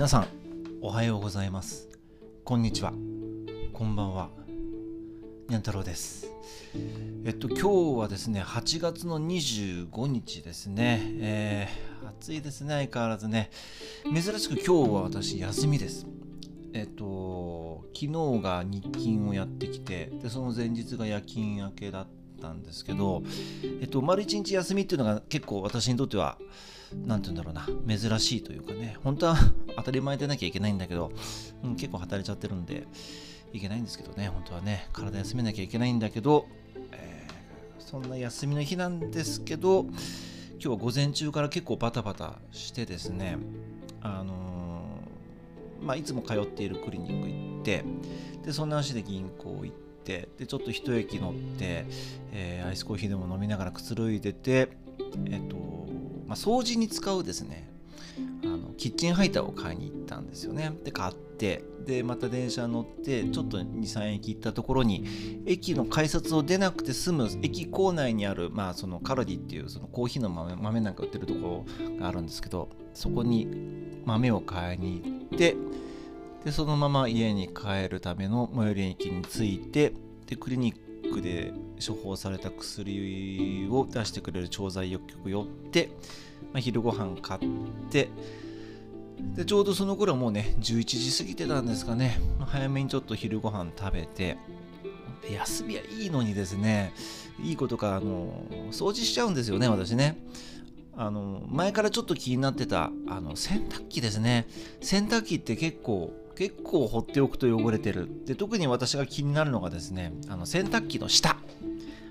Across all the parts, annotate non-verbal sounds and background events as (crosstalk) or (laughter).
皆さんおはようございます。こんにちは。こんばんは。にゃん太郎です。えっと今日はですね8月の25日ですね、えー、暑いですね相変わらずね。珍しく今日は私休みです。えっと昨日が日勤をやってきてでその前日が夜勤明けだったんですけどえっと丸一日休みっていうのが結構私にとっては何て言うんだろうな珍しいというかね本当は (laughs) 当たり前でなきゃいけないんだけど、うん、結構働いちゃってるんでいけないんですけどね本当はね体休めなきゃいけないんだけど、えー、そんな休みの日なんですけど今日は午前中から結構バタバタしてですねあのー、まあいつも通っているクリニック行ってでそんな足で銀行行ってでちょっと一駅乗って、えー、アイスコーヒーでも飲みながらくつろいでてえっ、とまあ、掃除に使うですねあのキッチンハイターを買いに行ったんですよね。で買ってでまた電車乗ってちょっと23駅行ったところに駅の改札を出なくて済む駅構内にある、まあ、そのカロディっていうそのコーヒーの豆豆なんか売ってるところがあるんですけどそこに豆を買いに行ってでそのまま家に帰るための最寄り駅に着いてでクリニックで処方された薬を出してくれる調剤薬局寄って、まあ、昼ご飯買ってでちょうどその頃もうね11時過ぎてたんですかね、まあ、早めにちょっと昼ご飯食べて休みはいいのにですねいいことかあの掃除しちゃうんですよね私ね。あの前からちょっと気になってたあの洗濯機ですね。洗濯機って結構結構放っておくと汚れてる。で特に私が気になるのがですねあの洗濯機の下、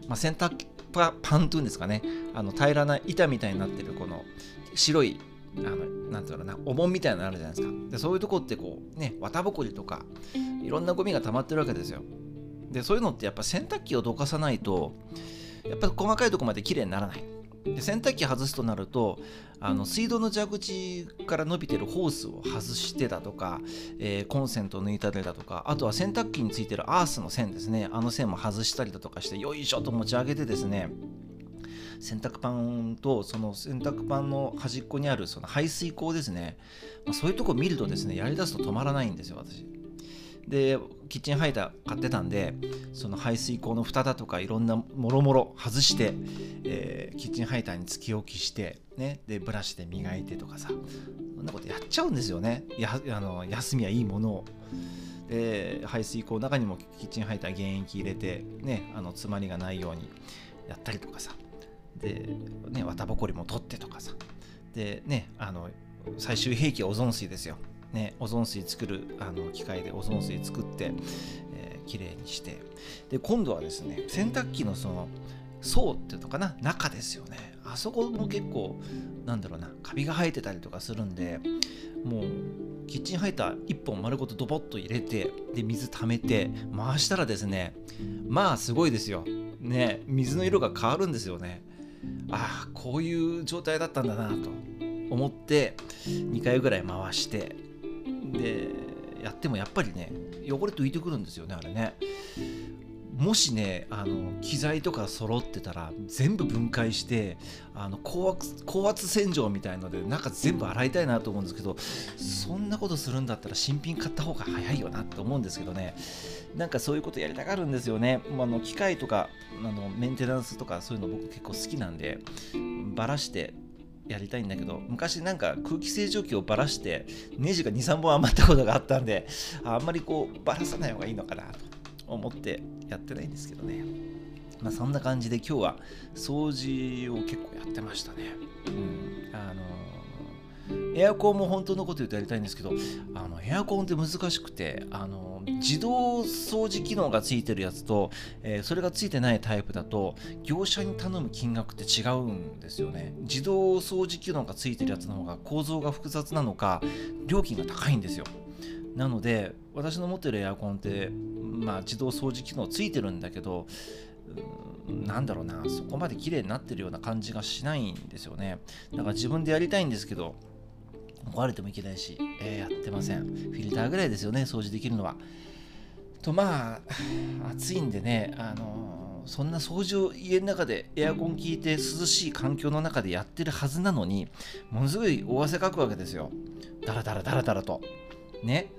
まあ、洗濯パパンというんですかね。あの平らな板みたいになってるこの白いあのなんていうのかなお盆みたいなのあるじゃないですか。でそういうとこってこうね綿ぼこりとかいろんなゴミが溜まってるわけですよ。でそういうのってやっぱ洗濯機をどかさないとやっぱり細かいとこまで綺麗にならない。で洗濯機外すとなるとあの水道の蛇口から伸びてるホースを外してだとか、えー、コンセントを抜いたりだとかあとは洗濯機についてるアースの線ですね。あの線も外したりだとかしてよいしょと持ち上げてですね洗濯パンとその洗濯パンの端っこにあるその排水口ですね、まあ、そういうとこ見るとですねやりだすと止まらないんですよ私。でキッチンハイター買ってたんでその排水口の蓋だとかいろんなもろもろ外して、えー、キッチンハイターにつき置きして、ね、でブラシで磨いてとかさそんなことやっちゃうんですよね。やあの休みはいいものを。で排水口の中にもキッチンハイター原液入れて、ね、あの詰まりがないようにやったりとかさ。で、ね、綿ぼこりも取ってとかさ。でねあの最終兵器はオゾン水ですよ。ね、オゾン水作るあの機械でオゾン水作って、えー、きれいにして。で今度はですね洗濯機のその層っていうのかな中ですよね。あそこも結構なんだろうなカビが生えてたりとかするんでもうキッチンハイター1本丸ごとドボッと入れてで水溜めて回したらですねまあすごいですよ。ね水の色が変わるんですよね。ああこういう状態だったんだなと思って2回ぐらい回してでやってもやっぱりね汚れと浮いてくるんですよねあれね。もしねあの機材とか揃ってたら全部分解してあの高圧高圧洗浄みたいので中全部洗いたいなと思うんですけどそんなことするんだったら新品買った方が早いよなって思うんですけどね。なんかそういうことやりたがるんですよね、まあの機械とかあのメンテナンスとかそういうの僕結構好きなんでばらしてやりたいんだけど昔なんか空気清浄機をばらしてネジが23本余ったことがあったんであんまりこうばらさない方がいいのかなと思ってやってないんですけどね。まあそんな感じで今日は掃除を結構やってましたね。うん。あのエアコンも本当のこと言うとやりたいんですけどあのエアコンって難しくてあの自動掃除機能がついてるやつと、えー、それがついてないタイプだと業者に頼む金額って違うんですよね。自動掃除機能がついてるやつの方が構造が複雑なのか料金が高いんですよ。なので私の持ってるエアコンって、まあ、自動掃除機能ついてるんだけどなんだろうなそこまで綺麗になってるような感じがしないんですよね。だから自分でやりたいんですけど壊れてもいけないし、えー、やってません。フィルターぐらいですよね、掃除できるのは。と、まあ、暑いんでね、あの、そんな掃除を家の中でエアコン効いて涼しい環境の中でやってるはずなのにものすごい大汗かくわけですよダラダラダラダラとね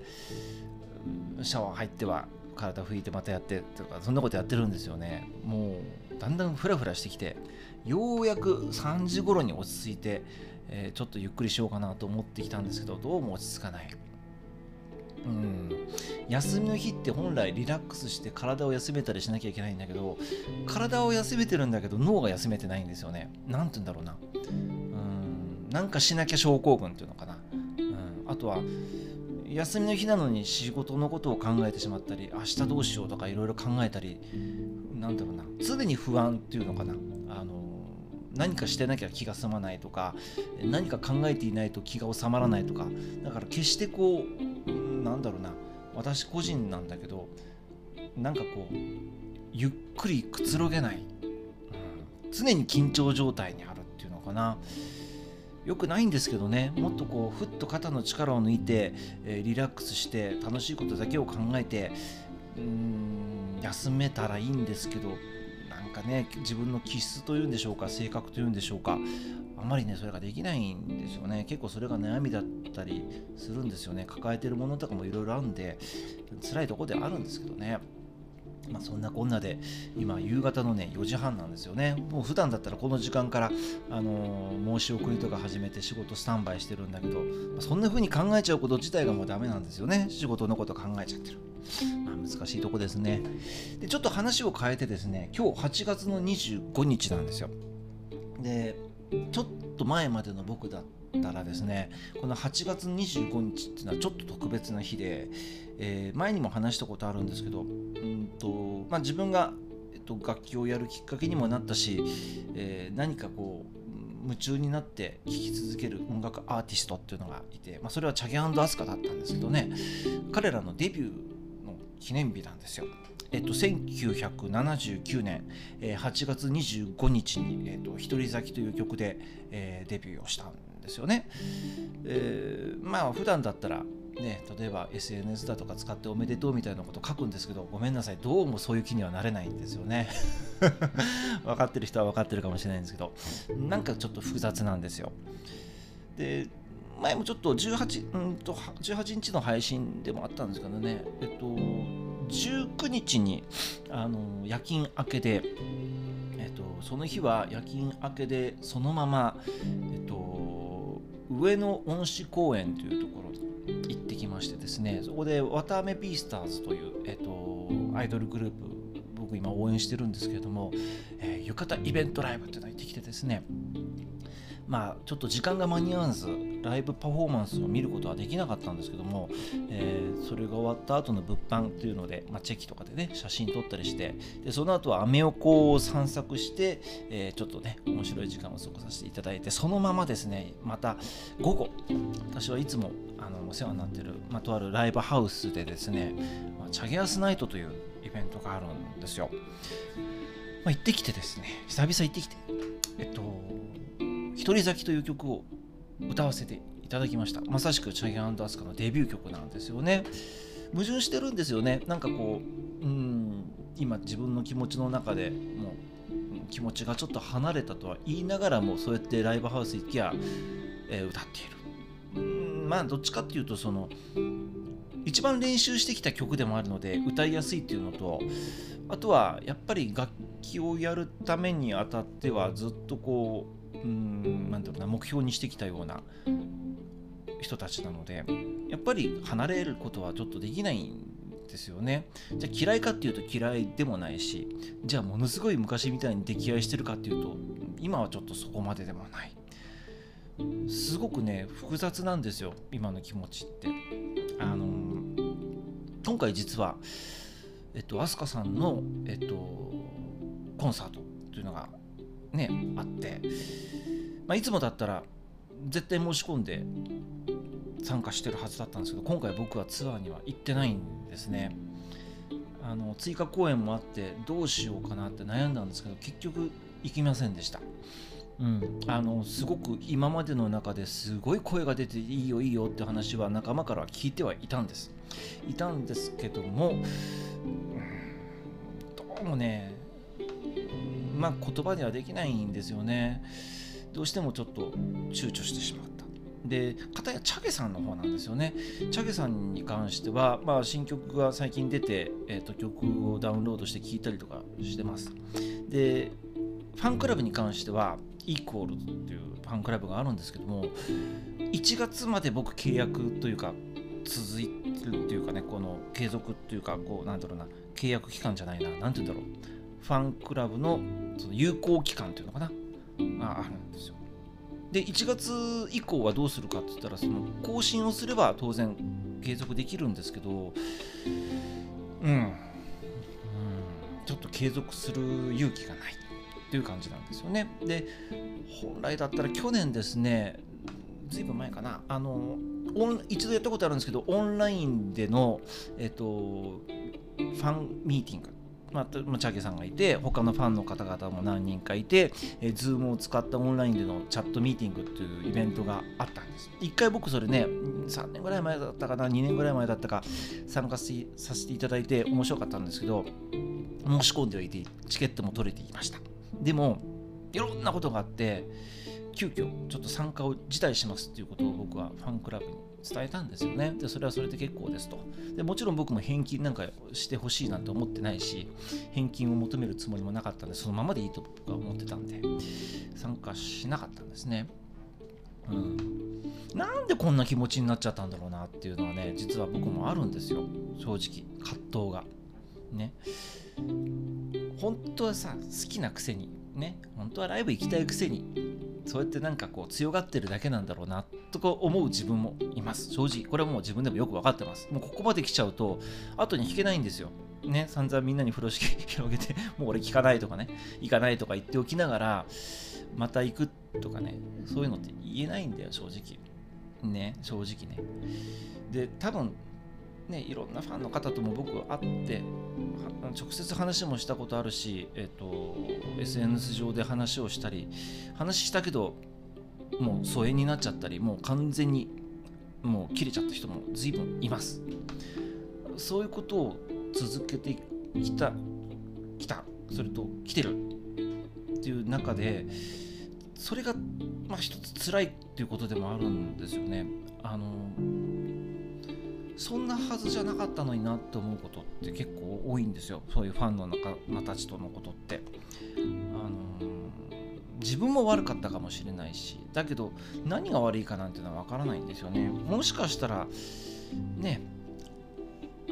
シャワー入っては体拭いてまたやってとかそんなことやってるんですよねもうだんだんフラフラしてきてようやく3時頃に落ち着いて、えー、ちょっとゆっくりしようかなと思ってきたんですけどどうも落ち着かない。うん。休みの日って本来リラックスして体を休めたりしなきゃいけないんだけど体を休めてるんだけど脳が休めてないんですよね。何て言うんだろうな。うん。なんかしなきゃ症候群っていうのかな、うん、あとは休みの日なのに仕事のことを考えてしまったり明日どうしようとかいろいろ考えたりなんだろうな。常に不安っていうのかな。あの何かしてなきゃ気が済まないとか何か考えていないと気が収まらないとか。だから決してこうなんだろうな。私個人なんだけどなんかこうゆっくりくつろげない、うん、常に緊張状態にあるっていうのかな。よくないんですけどね。もっとこうふっと肩の力を抜いて、えー、リラックスして楽しいことだけを考えてうん休めたらいいんですけどかね自分の気質というんでしょうか性格というんでしょうかあまりねそれができないんですよね。結構それが悩みだったりするんですよね。抱えてるものとかもいろいろあるんで辛いとこであるんですけどね。まあ、そんなこんなで今夕方のね4時半なんですよね。もう普段だったらこの時間から、あのー、申し送りとか始めて仕事スタンバイしてるんだけど、まあ、そんな風に考えちゃうこと自体がもうダメなんですよね。仕事のこと考えちゃってる、まあ、難しいとこですね。でちょっと話を変えてですね今日8月の25日なんですよ。でちょっと前までの僕だったたらですねこの8月25日っていうのはちょっと特別な日で、えー、前にも話したことあるんですけど、んとまあ、自分が、えっと、楽器をやるきっかけにもなったし、えー、何かこう夢中になって聴き続ける音楽アーティストっていうのがいて、まあ、それはチャゲアスカだったんですけどね彼らのデビューの記念日なんですよ。えっと、1979年、えー、8月25日に「えっと、独り咲き」という曲で、えー、デビューをしたんですよね。えー、まあ普段だったらね、例えば SNS だとか使っておめでとうみたいなこと書くんですけどごめんなさい。どうもそういう気にはなれないんですよね。(laughs) 分かってる人は分かってるかもしれないんですけどなんかちょっと複雑なんですよ。で前もちょっと 18, うんと18日の配信でもあったんですけどね。えっと19日にあの夜勤明けで、えっと、その日は夜勤明けでそのまま、えっと、上野恩賜公園というところに行ってきましてですねそこで綿あめビースターズという、えっと、アイドルグループ僕今応援してるんですけれども、えー、浴衣イベントライブっていうのに行ってきてですねまあちょっと時間が間に合わずライブパフォーマンスを見ることはできなかったんですけども、えー、それが終わった後の物販っていうので、まあ、チェキとかでね写真撮ったりしてでその後はアメ横を散策して、えー、ちょっとね面白い時間を過ごさせていただいてそのままですねまた午後私はいつもあのお世話になってる、まあ、とあるライブハウスでですね、まあ、チャゲアスナイトというイベントがあるんですよ、まあ、行ってきてですね久々行ってきてえっと一人咲きという曲を歌わせていただきました。まさしくチャギアンドアスカのデビュー曲なんですよね。矛盾してるんですよね。なんかこううん今自分の気持ちの中でもう気持ちがちょっと離れたとは言いながらもそうやってライブハウス行きゃ、えー、歌っている。うんまあどっちかっていうとその一番練習してきた曲でもあるので歌いやすいっていうのとあとはやっぱり楽器をやるためにあたってはずっとこううんなんだろうな目標にしてきたような人たちなのでやっぱり離れることはちょっとできないんですよね。じゃあ嫌いかっていうと嫌いでもないしじゃあものすごい昔みたいに溺愛してるかっていうと今はちょっとそこまででもない。すごくね複雑なんですよ今の気持ちって。あの今回実はえっと飛鳥さんのえっとコンサートというのがねあって、まあ、いつもだったら絶対申し込んで参加してるはずだったんですけど今回僕はツアーには行ってないんですね。あの追加公演もあってどうしようかなって悩んだんですけど結局行きませんでした。うん、あのすごく今までの中ですごい声が出ていいよいいよって話は仲間からは聞いてはいたんです。いたんですけども、うん、どうもねまあ言葉にはできないんですよね。どうしてもちょっと躊躇してしまった。で片やチャゲさんの方なんですよね。チャゲさんに関しては、まあ、新曲が最近出て、えーと、曲をダウンロードして聴いたりとかしてます。でファンクラブに関してはイコールっていうファンクラブがあるんですけども1月まで僕契約というか続いてるっていうかねこの継続っていうかこうなんだろうな契約期間じゃないな何て言うんだろう。ファンクラブのその有効期間っていうのかな。があるんですよ。で1月以降はどうするかって言ったらその更新をすれば当然継続できるんですけどうん、うん、ちょっと継続する勇気がないっていう感じなんですよね。で本来だったら去年ですねずいぶん前かな。あの一度やったことあるんですけどオンラインでの、えっと、ファンミーティング。まあ、チャゲさんがいて他のファンの方々も何人かいて、えー、Zoom を使ったオンラインでのチャットミーティングっていうイベントがあったんです。一回僕それね3年ぐらい前だったかな2年ぐらい前だったか参加させていただいて面白かったんですけど申し込んでおいてチケットも取れていました。でもいろんなことがあって急遽ちょっと参加を辞退しますっていうことを僕はファンクラブに伝えたんですよね。で、それはそれで結構ですと。でもちろん僕も返金なんかしてほしいなんて思ってないし、返金を求めるつもりもなかったんで、そのままでいいと僕は思ってたんで、参加しなかったんですね。うん。なんでこんな気持ちになっちゃったんだろうなっていうのはね、実は僕もあるんですよ。正直、葛藤が。ね。本当はさ、好きなくせに、ね、本当はライブ行きたいくせに、そうやってなんかこう強がってるだけなんだろうなとか思う自分もいます。正直。これはもう自分でもよく分かってます。もうここまで来ちゃうと後に引けないんですよ。ね散々みんなに風呂敷 (laughs) 広げてもう俺聞かないとかね。行かないとか言っておきながらまた行くとかね。そういうのって言えないんだよ正直。ね正直ね。で多分ね、いろんなファンの方とも僕会って直接話もしたことあるし、えーと、SNS 上で話をしたり話したけどもう疎遠になっちゃったりもう完全にもう切れちゃった人も随分います。そういうことを続けてきたきたそれと来てるっていう中でそれがまあ一つ辛いっていうことでもあるんですよね。あのそんなはずじゃなかったのになって思うことって結構多いんですよ。そういうファンの仲間たちとのことって。あの自分も悪かったかもしれないし。だけど何が悪いかなんていうのは分からないんですよね。もしかしたらね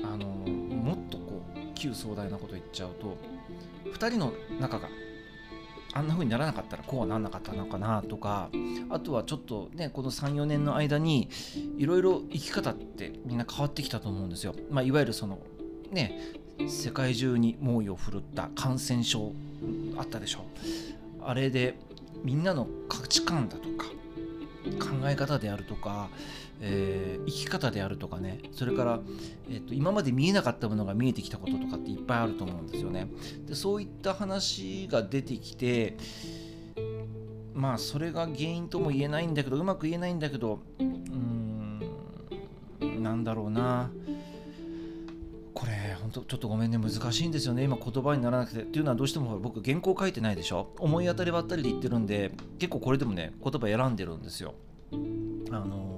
あのもっとこう旧壮大なこと言っちゃうと2人の仲があんな風にならなかったらこうはなんなかったのかなとかあとはちょっとねこの34年の間にいろいろ生き方ってみんな変わってきたと思うんですよ。まあ、いわゆるそのね世界中に猛威を振るった感染症あったでしょあれでみんなの価値観だとか考え方であるとかえー、生き方であるとかねそれから、えーと、今まで見えなかったものが見えてきたこととかっていっぱいあると思うんですよね。でそういった話が出てきてまあそれが原因とも言えないんだけどうまく言えないんだけどうーんなんだろうな。これ本当ちょっとごめんね難しいんですよね。今言葉にならなくて。っていうのはどうしても僕原稿書いてないでしょ？思い当たりばったりで言ってるんで結構これでもね言葉選んでるんですよ。あの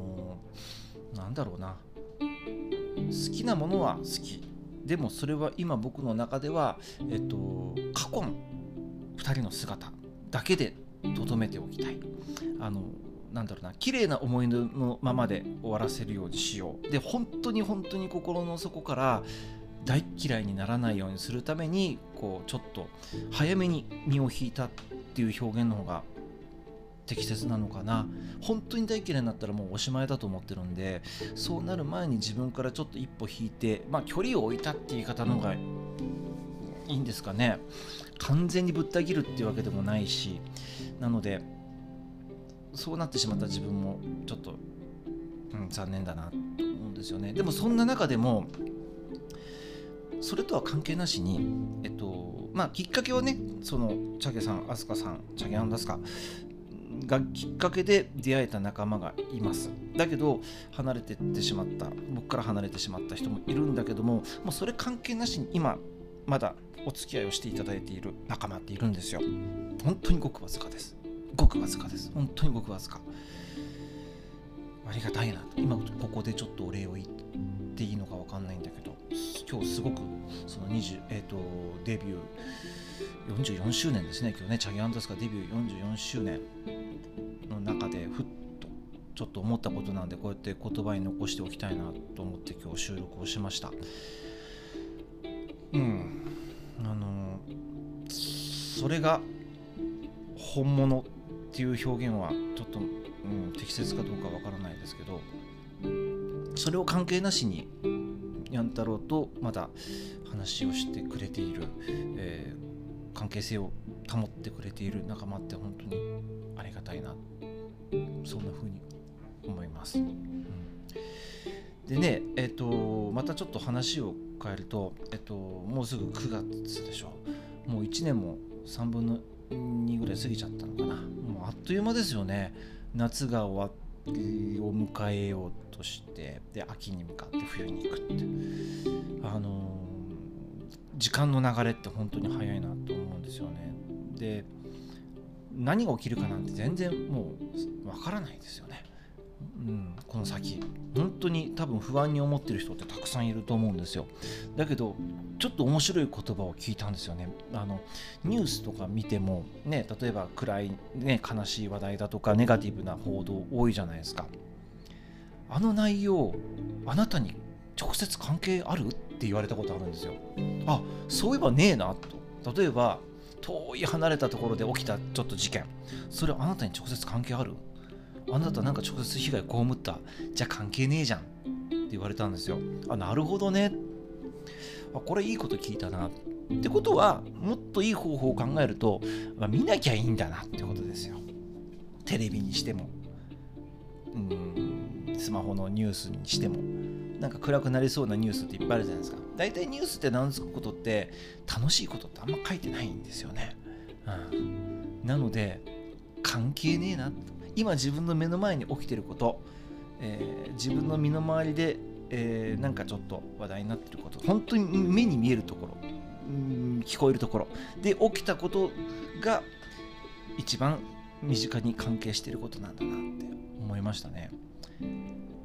んだろうな。好きなものは好き。でもそれは今僕の中では、えっと、過去の2人の姿だけで留めておきたい。あのなんだろうな。綺麗な思い出のままで終わらせるようにしよう。で本当に本当に心の底から大嫌いにならないようにするためにこうちょっと早めに身を引いたっていう表現の方が適切なのかな。本当に大嫌いになったらもうおしまいだと思ってるんでそうなる前に自分からちょっと一歩引いてまあ距離を置いたって言い方の方がいいんですかね。完全にぶった切るっていうわけでもないしなのでそうなってしまった自分もちょっと、うん、残念だなと思うんですよね。でもそんな中でもそれとは関係なしに、えっとまあ、きっかけはねそのチャゲさん飛鳥さんチャゲアンダスカがきっかけで出会えた仲間がいます。だけど離れてってしまった。僕から離れてしまった人もいるんだけどももうそれ関係なしに今まだお付き合いをしていただいている仲間っているんですよ。本当にごくわずかです。ごくわずかです。本当にごくわずか。ありがたいな。今ここでちょっとお礼を言っていいのか分かんないんだけど今日すごくその20、えーと、デビュー44周年ですね。今日ねチャギアンダスカデビュー44周年の中でふっとちょっと思ったことなんでこうやって言葉に残しておきたいなと思って今日収録をしました。うん。あのそれが本物っていう表現はちょっと、うん、適切かどうかわからないですけどそれを関係なしににゃん太郎とまだ話をしてくれている、えー、関係性を保ってくれている仲間って本当にありがたいなそんな風に思います。うん、でねえっ、ー、とまたちょっと話を変えると、えっ、ー、と、もうすぐ9月でしょ。もう1年も3分の2ぐらい過ぎちゃったのかな。もうあっという間ですよね。夏が終わってを迎えようとしてで秋に向かって冬に行くって。あのー、時間の流れって本当に早いなと思うんですよね。で何が起きるかなんて全然もうわからないですよね。うん、この先。本当に多分不安に思ってる人ってたくさんいると思うんですよ。だけどちょっと面白い言葉を聞いたんですよね。あのニュースとか見てもね例えば暗い、ね、悲しい話題だとかネガティブな報道多いじゃないですか。あの内容あなたに直接関係ある？って言われたことあるんですよ。あそういえばねえなと。例えば遠い離れたところで起きたちょっと事件。それあなたに直接関係ある？あなたなんか直接被害被った？じゃあ関係ねえじゃんって言われたんですよ。あなるほどね。あこれいいこと聞いたなってことはもっといい方法を考えると、まあ、見なきゃいいんだなってことですよ。テレビにしても。うんスマホのニュースにしても。なんか暗くなりそうなニュースっていっぱいあるじゃないですか。大体ニュースって名付くことって楽しいことってあんま書いてないんですよね、うん、なので関係ねえな今自分の目の前に起きてること、えー、自分の身の回りで、えー、なんかちょっと話題になってること。本当に目に見えるところ。うん聞こえるところ。で起きたことが一番身近に関係してることなんだなって思いましたね。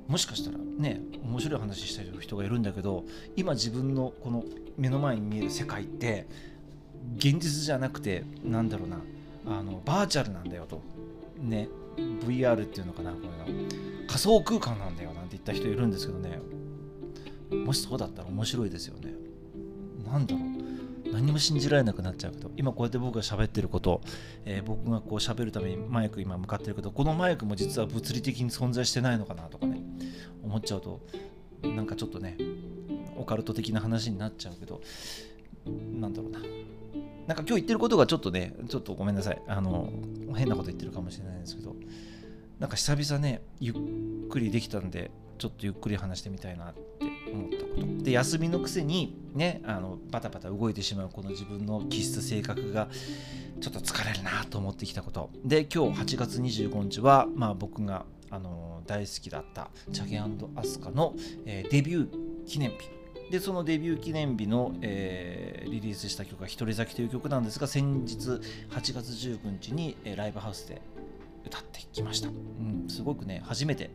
もしかしたらね面白い話したい人がいるんだけど今自分のこの目の前に見える世界って現実じゃなくてなんだろうなあのバーチャルなんだよと。ね VR っていうのかなこれが仮想空間なんだよなんて言った人いるんですけどね。もしそうだったら面白いですよね。なんだろう。何も信じられなくなっちゃうけど今こうやって僕が喋ってること、えー、僕がこう喋るためにマイク今向かってるけどこのマイクも実は物理的に存在してないのかなとかね。思っちゃうとなんかちょっとねオカルト的な話になっちゃうけどなんだろうななんか今日言ってることがちょっとね、ちょっとごめんなさい。あの、変なこと言ってるかもしれないんですけど、なんか久々ね、ゆっくりできたんで、ちょっとゆっくり話してみたいなって思ったこと。で、休みのくせにね、あのバタバタ動いてしまうこの自分の気質性格がちょっと疲れるなと思ってきたこと。で、今日8月25日は、まあ僕があの大好きだったチャゲアスカの、えー、デビュー記念日。でそのデビュー記念日の、えー、リリースした曲が「ひとり咲き」という曲なんですが先日8月19日に、えー、ライブハウスで歌ってきました、うん、すごくね初めて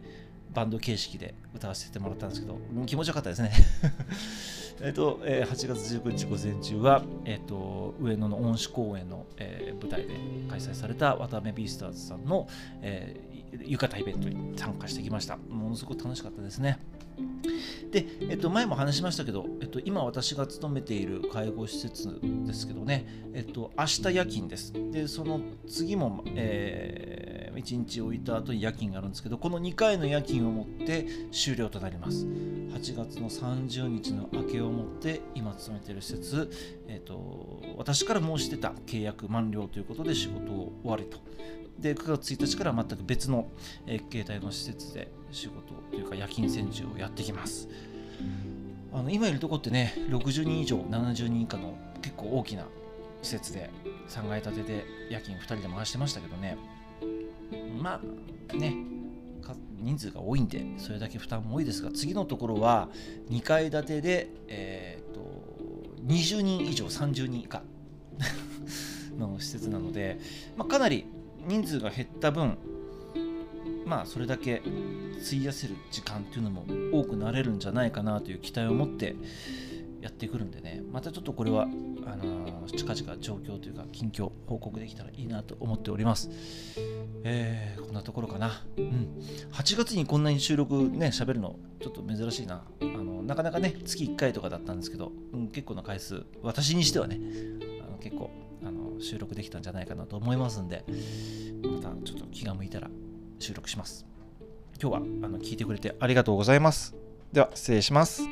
バンド形式で歌わせてもらったんですけど、うん、気持ちよかったですね。(laughs) えっと、えー、8月19日午前中は、えっと、上野の恩賜公園の、えー、舞台で開催された渡辺ビースターズさんの、えー、浴衣イベントに参加してきましたものすごく楽しかったですねで、えっと、前も話しましたけど、えっと、今私が勤めている介護施設ですけどね、えっと、明日夜勤です。で、その次も、えー、1日置いた後に夜勤があるんですけど、この2回の夜勤をもって終了となります。8月の30日の明けをもって、今勤めている施設、えっと、私から申し出た契約満了ということで仕事を終わりと。で9月1日から全く別の、えー、携帯の施設で仕事というか夜勤専従をやってきますあの今いるとこってね60人以上70人以下の結構大きな施設で3階建てで夜勤2人で回してましたけどねまあね人数が多いんでそれだけ負担も多いですが次のところは2階建てで、えーと、20人以上30人以下 (laughs) の施設なので、まあ、かなり人数が減った分まあそれだけ費やせる時間っていうのも多くなれるんじゃないかなという期待を持ってやってくるんでねまたちょっとこれはあのー、近々状況というか近況報告できたらいいなと思っております。えー、こんなところかな。うん。8月にこんなに収録ね喋るのちょっと珍しいな。あのなかなかね月1回とかだったんですけど、うん、結構な回数私にしてはねあの結構あの収録できたんじゃないかなと思いますんでまたちょっと気が向いたら収録します。今日はあの聞いてくれてありがとうございます。では失礼します。